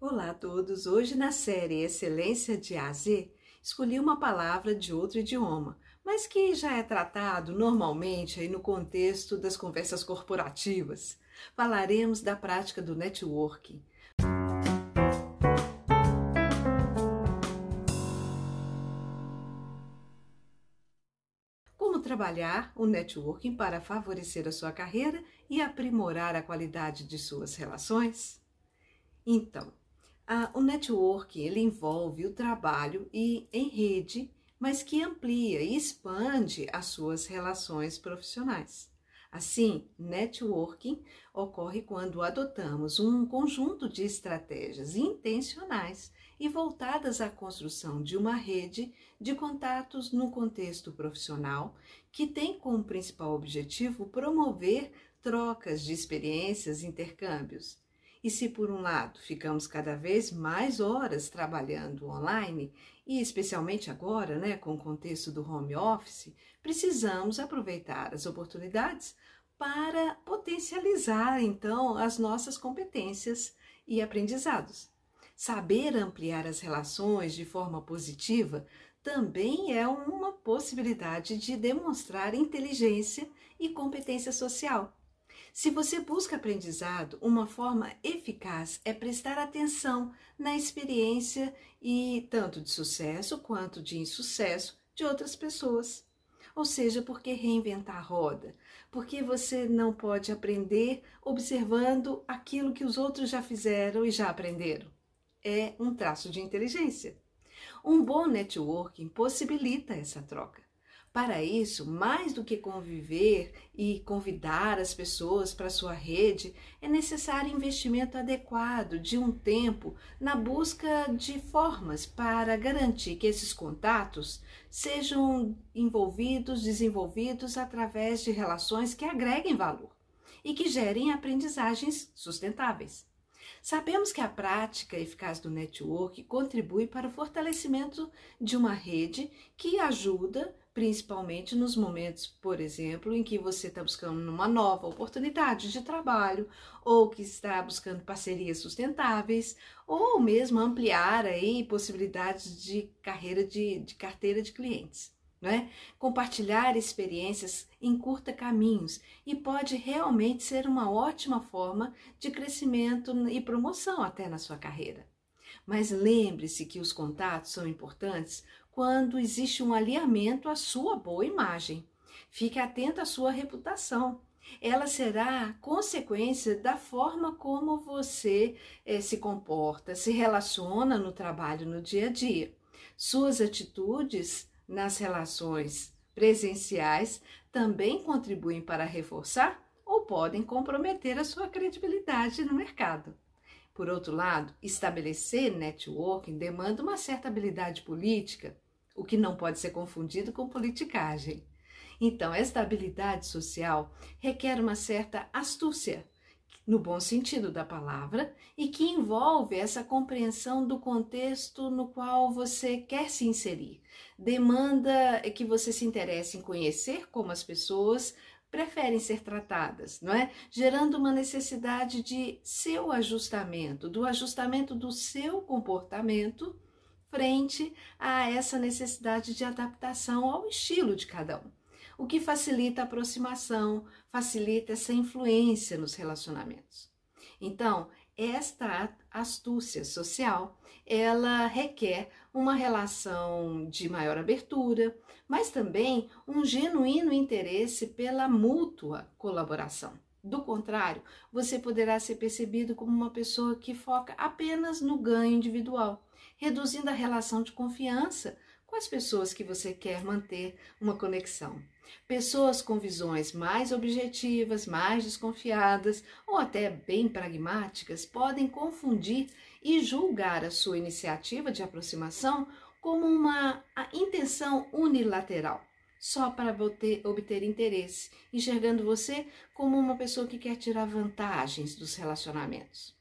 Olá a todos! Hoje na série Excelência de A a Z, escolhi uma palavra de outro idioma, mas que já é tratado normalmente aí no contexto das conversas corporativas. Falaremos da prática do networking. Como trabalhar o networking para favorecer a sua carreira e aprimorar a qualidade de suas relações? Então, a, o networking ele envolve o trabalho e em rede, mas que amplia e expande as suas relações profissionais. Assim, networking ocorre quando adotamos um conjunto de estratégias intencionais e voltadas à construção de uma rede de contatos no contexto profissional que tem como principal objetivo promover trocas de experiências intercâmbios e se por um lado ficamos cada vez mais horas trabalhando online, e especialmente agora, né, com o contexto do home office, precisamos aproveitar as oportunidades para potencializar então as nossas competências e aprendizados. Saber ampliar as relações de forma positiva também é uma possibilidade de demonstrar inteligência e competência social. Se você busca aprendizado, uma forma eficaz é prestar atenção na experiência e tanto de sucesso quanto de insucesso de outras pessoas. Ou seja, por que reinventar a roda? Porque você não pode aprender observando aquilo que os outros já fizeram e já aprenderam. É um traço de inteligência. Um bom networking possibilita essa troca. Para isso, mais do que conviver e convidar as pessoas para sua rede, é necessário investimento adequado de um tempo na busca de formas para garantir que esses contatos sejam envolvidos, desenvolvidos através de relações que agreguem valor e que gerem aprendizagens sustentáveis. Sabemos que a prática eficaz do network contribui para o fortalecimento de uma rede que ajuda principalmente nos momentos, por exemplo, em que você está buscando uma nova oportunidade de trabalho, ou que está buscando parcerias sustentáveis, ou mesmo ampliar aí possibilidades de carreira de, de carteira de clientes. É? Compartilhar experiências encurta caminhos e pode realmente ser uma ótima forma de crescimento e promoção até na sua carreira. Mas lembre-se que os contatos são importantes quando existe um alinhamento à sua boa imagem. Fique atento à sua reputação. Ela será consequência da forma como você eh, se comporta, se relaciona no trabalho no dia a dia. Suas atitudes nas relações presenciais também contribuem para reforçar ou podem comprometer a sua credibilidade no mercado. Por outro lado, estabelecer networking demanda uma certa habilidade política o que não pode ser confundido com politicagem. Então, esta habilidade social requer uma certa astúcia, no bom sentido da palavra, e que envolve essa compreensão do contexto no qual você quer se inserir. Demanda que você se interesse em conhecer como as pessoas preferem ser tratadas, não é? Gerando uma necessidade de seu ajustamento, do ajustamento do seu comportamento frente a essa necessidade de adaptação ao estilo de cada um, o que facilita a aproximação, facilita essa influência nos relacionamentos. Então, esta astúcia social, ela requer uma relação de maior abertura, mas também um genuíno interesse pela mútua colaboração. Do contrário, você poderá ser percebido como uma pessoa que foca apenas no ganho individual, reduzindo a relação de confiança com as pessoas que você quer manter uma conexão. Pessoas com visões mais objetivas, mais desconfiadas ou até bem pragmáticas podem confundir e julgar a sua iniciativa de aproximação como uma intenção unilateral só para obter, obter interesse, enxergando você como uma pessoa que quer tirar vantagens dos relacionamentos.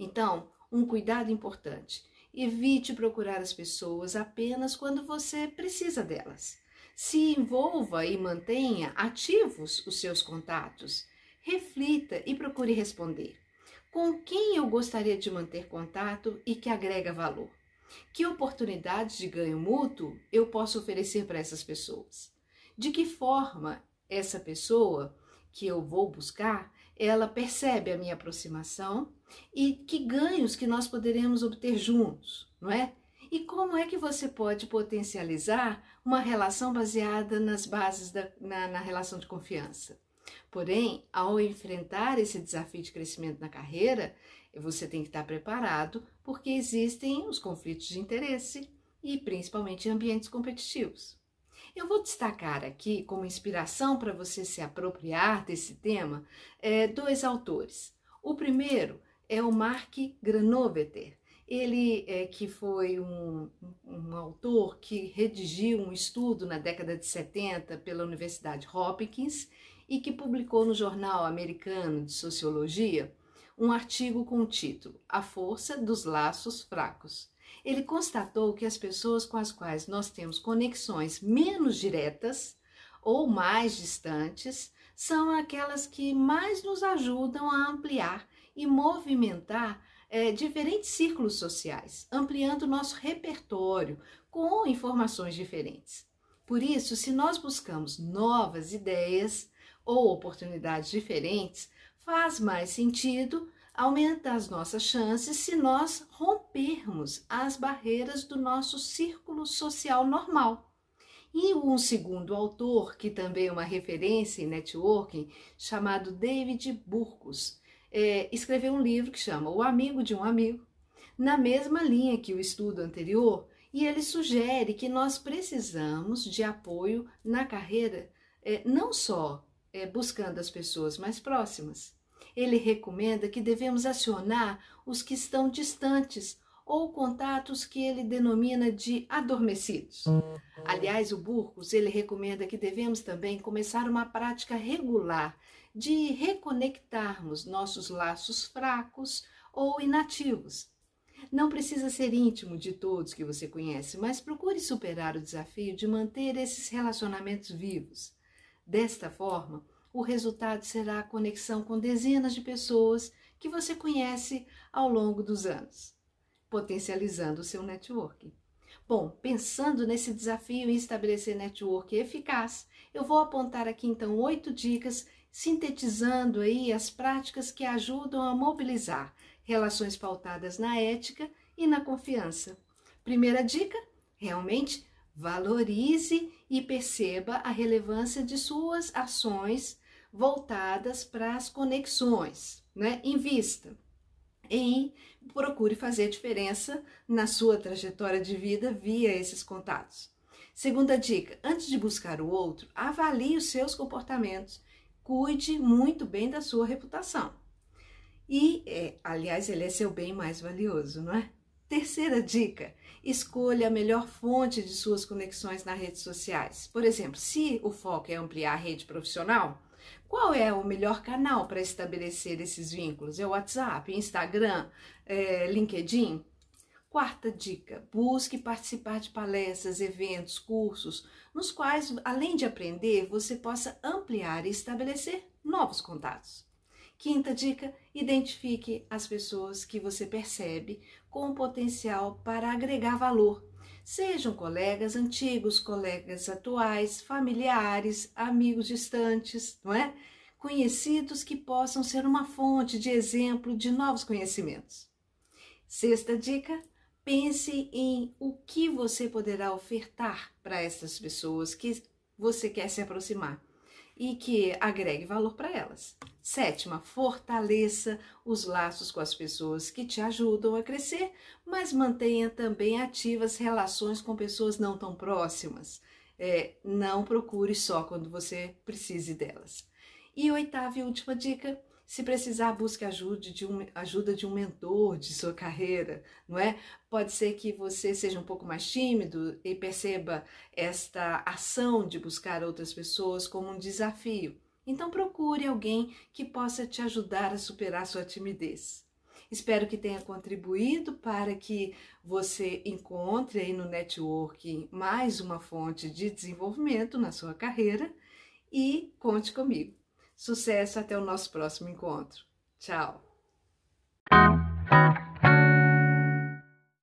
Então, um cuidado importante: evite procurar as pessoas apenas quando você precisa delas. Se envolva e mantenha ativos os seus contatos. Reflita e procure responder. Com quem eu gostaria de manter contato e que agrega valor? Que oportunidades de ganho mútuo eu posso oferecer para essas pessoas? De que forma essa pessoa que eu vou buscar, ela percebe a minha aproximação e que ganhos que nós poderemos obter juntos, não é? E como é que você pode potencializar uma relação baseada nas bases da na, na relação de confiança? Porém, ao enfrentar esse desafio de crescimento na carreira, você tem que estar preparado, porque existem os conflitos de interesse e principalmente ambientes competitivos. Eu vou destacar aqui, como inspiração para você se apropriar desse tema, é, dois autores. O primeiro é o Mark Granovetter. Ele é, que foi um, um autor que redigiu um estudo na década de 70 pela Universidade Hopkins e que publicou no Jornal Americano de Sociologia um artigo com o título A Força dos Laços Fracos. Ele constatou que as pessoas com as quais nós temos conexões menos diretas ou mais distantes são aquelas que mais nos ajudam a ampliar e movimentar é, diferentes círculos sociais, ampliando nosso repertório com informações diferentes. Por isso, se nós buscamos novas ideias ou oportunidades diferentes, faz mais sentido aumenta as nossas chances se nós rompermos as barreiras do nosso círculo social normal. E um segundo autor, que também é uma referência em networking, chamado David Burkus, é, escreveu um livro que chama O Amigo de um Amigo, na mesma linha que o estudo anterior, e ele sugere que nós precisamos de apoio na carreira, é, não só é, buscando as pessoas mais próximas, ele recomenda que devemos acionar os que estão distantes ou contatos que ele denomina de adormecidos. Aliás, o Burgos, ele recomenda que devemos também começar uma prática regular de reconectarmos nossos laços fracos ou inativos. Não precisa ser íntimo de todos que você conhece, mas procure superar o desafio de manter esses relacionamentos vivos. Desta forma, o resultado será a conexão com dezenas de pessoas que você conhece ao longo dos anos, potencializando o seu network. Bom, pensando nesse desafio em estabelecer network eficaz, eu vou apontar aqui então oito dicas, sintetizando aí as práticas que ajudam a mobilizar relações pautadas na ética e na confiança. Primeira dica: realmente valorize e perceba a relevância de suas ações voltadas para as conexões, né? Invista em procure fazer diferença na sua trajetória de vida via esses contatos. Segunda dica: antes de buscar o outro, avalie os seus comportamentos, cuide muito bem da sua reputação. E, é, aliás, ele é seu bem mais valioso, não é? Terceira dica: escolha a melhor fonte de suas conexões nas redes sociais. Por exemplo, se o foco é ampliar a rede profissional, qual é o melhor canal para estabelecer esses vínculos? É o WhatsApp, Instagram, é, LinkedIn? Quarta dica: busque participar de palestras, eventos, cursos, nos quais, além de aprender, você possa ampliar e estabelecer novos contatos. Quinta dica: identifique as pessoas que você percebe com potencial para agregar valor Sejam colegas antigos, colegas atuais, familiares, amigos distantes, não é? Conhecidos que possam ser uma fonte de exemplo de novos conhecimentos. Sexta dica: pense em o que você poderá ofertar para essas pessoas que você quer se aproximar e que agregue valor para elas. Sétima, fortaleça os laços com as pessoas que te ajudam a crescer, mas mantenha também ativas relações com pessoas não tão próximas. É, não procure só quando você precise delas. E oitava e última dica: se precisar, busque ajuda de, um, ajuda de um mentor de sua carreira, não é? Pode ser que você seja um pouco mais tímido e perceba esta ação de buscar outras pessoas como um desafio. Então procure alguém que possa te ajudar a superar sua timidez. Espero que tenha contribuído para que você encontre aí no networking mais uma fonte de desenvolvimento na sua carreira e conte comigo. Sucesso até o nosso próximo encontro. Tchau!